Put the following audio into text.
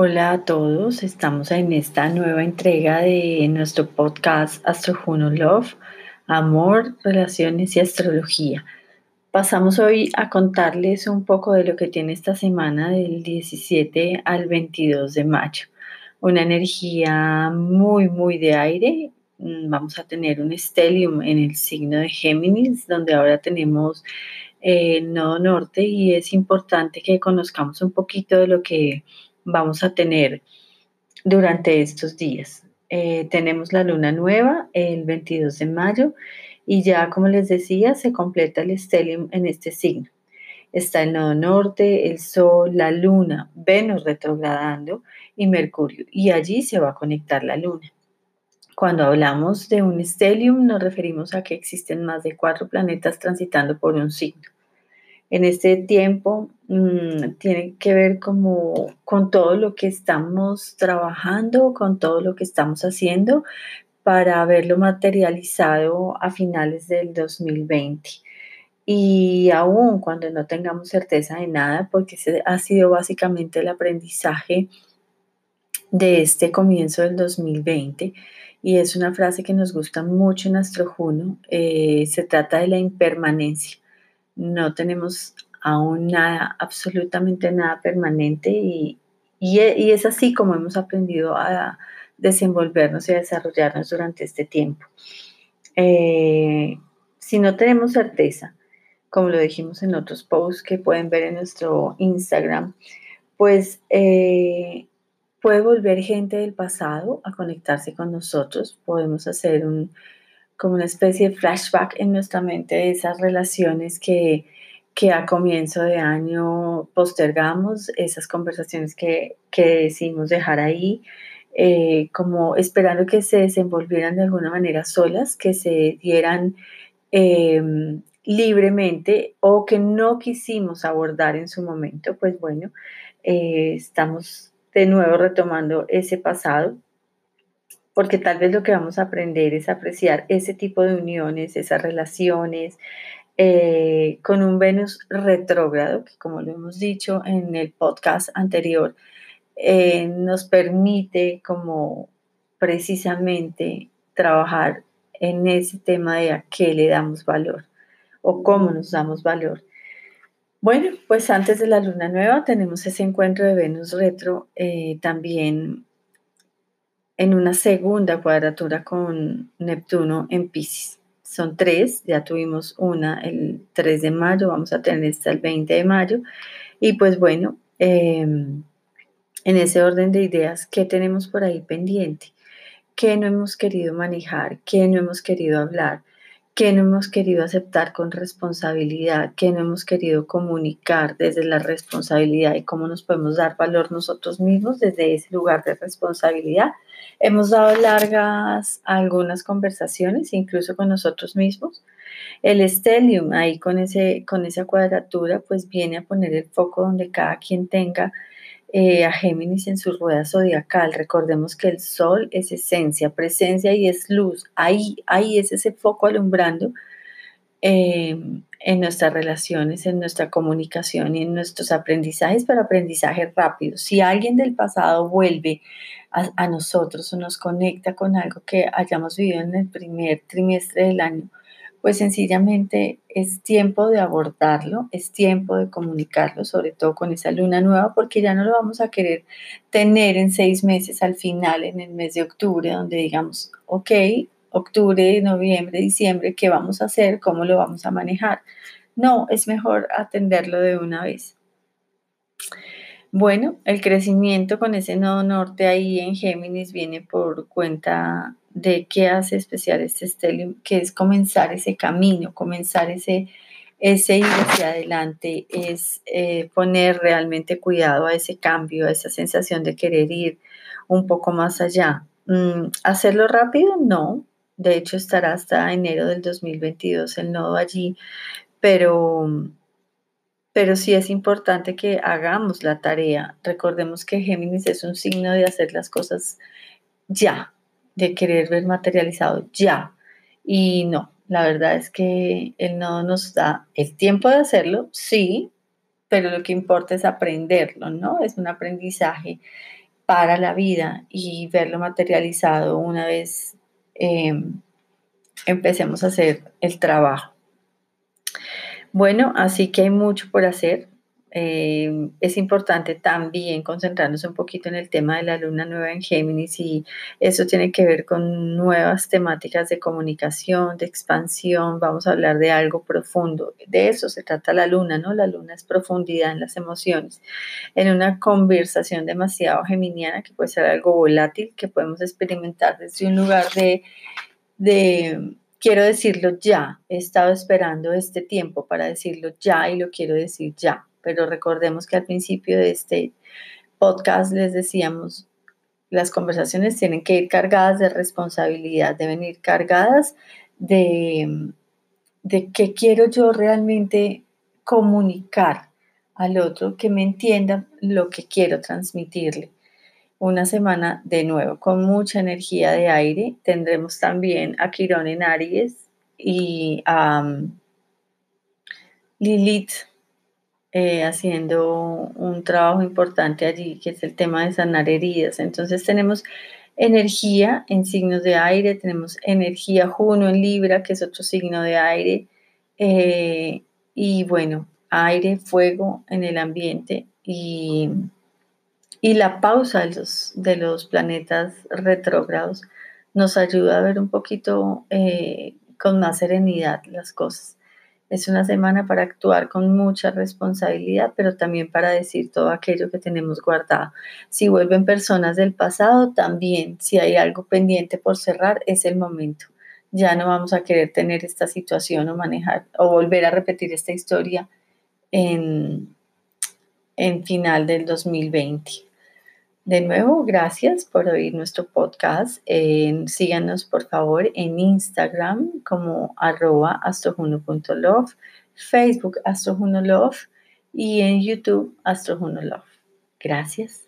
Hola a todos, estamos en esta nueva entrega de nuestro podcast Astro Juno Love, Amor, Relaciones y Astrología. Pasamos hoy a contarles un poco de lo que tiene esta semana del 17 al 22 de mayo. Una energía muy, muy de aire. Mm, vamos a tener un stellium en el signo de Géminis, donde ahora tenemos el eh, nodo norte y es importante que conozcamos un poquito de lo que vamos a tener durante estos días. Eh, tenemos la luna nueva el 22 de mayo y ya como les decía se completa el stellium en este signo. Está el nodo norte, el sol, la luna, Venus retrogradando y Mercurio y allí se va a conectar la luna. Cuando hablamos de un stellium nos referimos a que existen más de cuatro planetas transitando por un signo en este tiempo mm, tiene que ver como con todo lo que estamos trabajando, con todo lo que estamos haciendo para verlo materializado a finales del 2020. Y aún cuando no tengamos certeza de nada, porque ese ha sido básicamente el aprendizaje de este comienzo del 2020, y es una frase que nos gusta mucho en Astrojuno, eh, se trata de la impermanencia no tenemos aún nada, absolutamente nada permanente y, es así como hemos aprendido a desenvolvernos y a desarrollarnos durante este tiempo. Eh, si no tenemos certeza, como lo dijimos en otros posts que pueden ver en nuestro Instagram, pues eh, puede volver gente del pasado a conectarse con nosotros, podemos hacer un, como una especie de flashback en nuestra mente de esas relaciones que, que a comienzo de año postergamos, esas conversaciones que, que decidimos dejar ahí, eh, como esperando que se desenvolvieran de alguna manera solas, que se dieran em, libremente o que no quisimos abordar en su momento, pues bueno, eh, estamos de nuevo retomando ese pasado porque tal vez lo que vamos a aprender es apreciar ese tipo de uniones, esas relaciones, eh, con un Venus retrógrado, que como lo hemos dicho en el podcast anterior, eh, nos permite como precisamente trabajar en ese tema de a qué le damos valor o cómo nos damos valor. Bueno, pues antes de la luna nueva tenemos ese encuentro de Venus retro eh, también en una segunda cuadratura con Neptuno en Pisces. Son tres, ya tuvimos una el 3 de mayo, vamos a tener esta el 20 de mayo. Y pues bueno, em, en ese orden de ideas, ¿qué tenemos por ahí pendiente? ¿Qué no hemos querido manejar? ¿Qué no hemos querido hablar? ¿Qué no hemos querido aceptar con responsabilidad? ¿Qué no hemos querido comunicar desde la responsabilidad y cómo nos podemos dar valor nosotros mismos desde ese lugar de responsabilidad? Hemos dado largas algunas conversaciones, incluso con nosotros mismos. El stellium ahí con, ese, con esa cuadratura, pues viene a poner el foco donde cada quien tenga eh, a Géminis en su rueda zodiacal. Recordemos que el sol es esencia, presencia y es luz. Ahí, ahí es ese foco alumbrando em, en nuestras relaciones, en nuestra comunicación y en nuestros aprendizajes, pero aprendizaje rápido. Si alguien del pasado vuelve a, nosotros o nos conecta con algo que hayamos vivido en el primer trimestre del año, pues sencillamente es tiempo de abordarlo, es tiempo de comunicarlo, sobre todo con esa luna nueva, porque ya no lo vamos a querer tener en seis meses al final, en el mes de octubre, donde digamos, ok, octubre, noviembre, diciembre, ¿qué vamos a hacer? ¿Cómo lo vamos a manejar? No, es mejor atenderlo de una vez. Bueno, el crecimiento con ese nodo norte ahí en Géminis viene por cuenta de qué hace especial este stellium, que es comenzar ese camino, comenzar ese, ese ir hacia adelante, es eh, poner realmente cuidado a ese cambio, a esa sensación de querer ir un poco más allá. Mm, ¿Hacerlo rápido? No. De hecho, estará hasta enero del 2022 el nodo allí, pero pero sí es importante que hagamos la tarea. Recordemos que Géminis es un signo de hacer las cosas ya, de querer ver materializado ya. Y no, la verdad es que él no nos da el tiempo de hacerlo, sí, pero lo que importa es aprenderlo, ¿no? Es un aprendizaje para la vida y verlo materializado una vez em, empecemos a hacer el trabajo. Bueno, así que hay mucho por hacer. Eh, es importante también concentrarnos un poquito en el tema de la luna nueva en Géminis y eso tiene que ver con nuevas temáticas de comunicación, de expansión, vamos a hablar de algo profundo. De eso se trata la luna, ¿no? La luna es profundidad en las emociones. En una conversación demasiado geminiana que puede ser algo volátil que podemos experimentar desde un lugar de, de quiero decirlo ya, he estado esperando este tiempo para decirlo ya y lo quiero decir ya pero recordemos que al principio de este podcast les decíamos, las conversaciones tienen que ir cargadas de responsabilidad, deben ir cargadas de, de qué quiero yo realmente comunicar al otro, que me entienda lo que quiero transmitirle. Una semana de nuevo con mucha energía de aire. Tendremos también a Quirón en Aries y a Lilith eh, haciendo un trabajo importante allí, que es el tema de sanar heridas. Entonces tenemos energía en signos de aire, tenemos energía Juno en Libra, que es otro signo de aire, eh, y bueno, aire, fuego en el ambiente y, y la pausa de los, de los planetas retrógrados nos ayuda a ver un poquito eh, con más serenidad las cosas. Es una semana para actuar con mucha responsabilidad, pero también para decir todo aquello que tenemos guardado. Si vuelven personas del pasado, también, si hay algo pendiente por cerrar, es el momento. Ya no vamos a querer tener esta situación o manejar o volver a repetir esta historia en, en final del 2020. De nuevo, gracias por oír nuestro podcast. síganos por favor en Instagram como arroba astrojuno.love, Facebook astrojunolove y en YouTube astrojunolove. Gracias.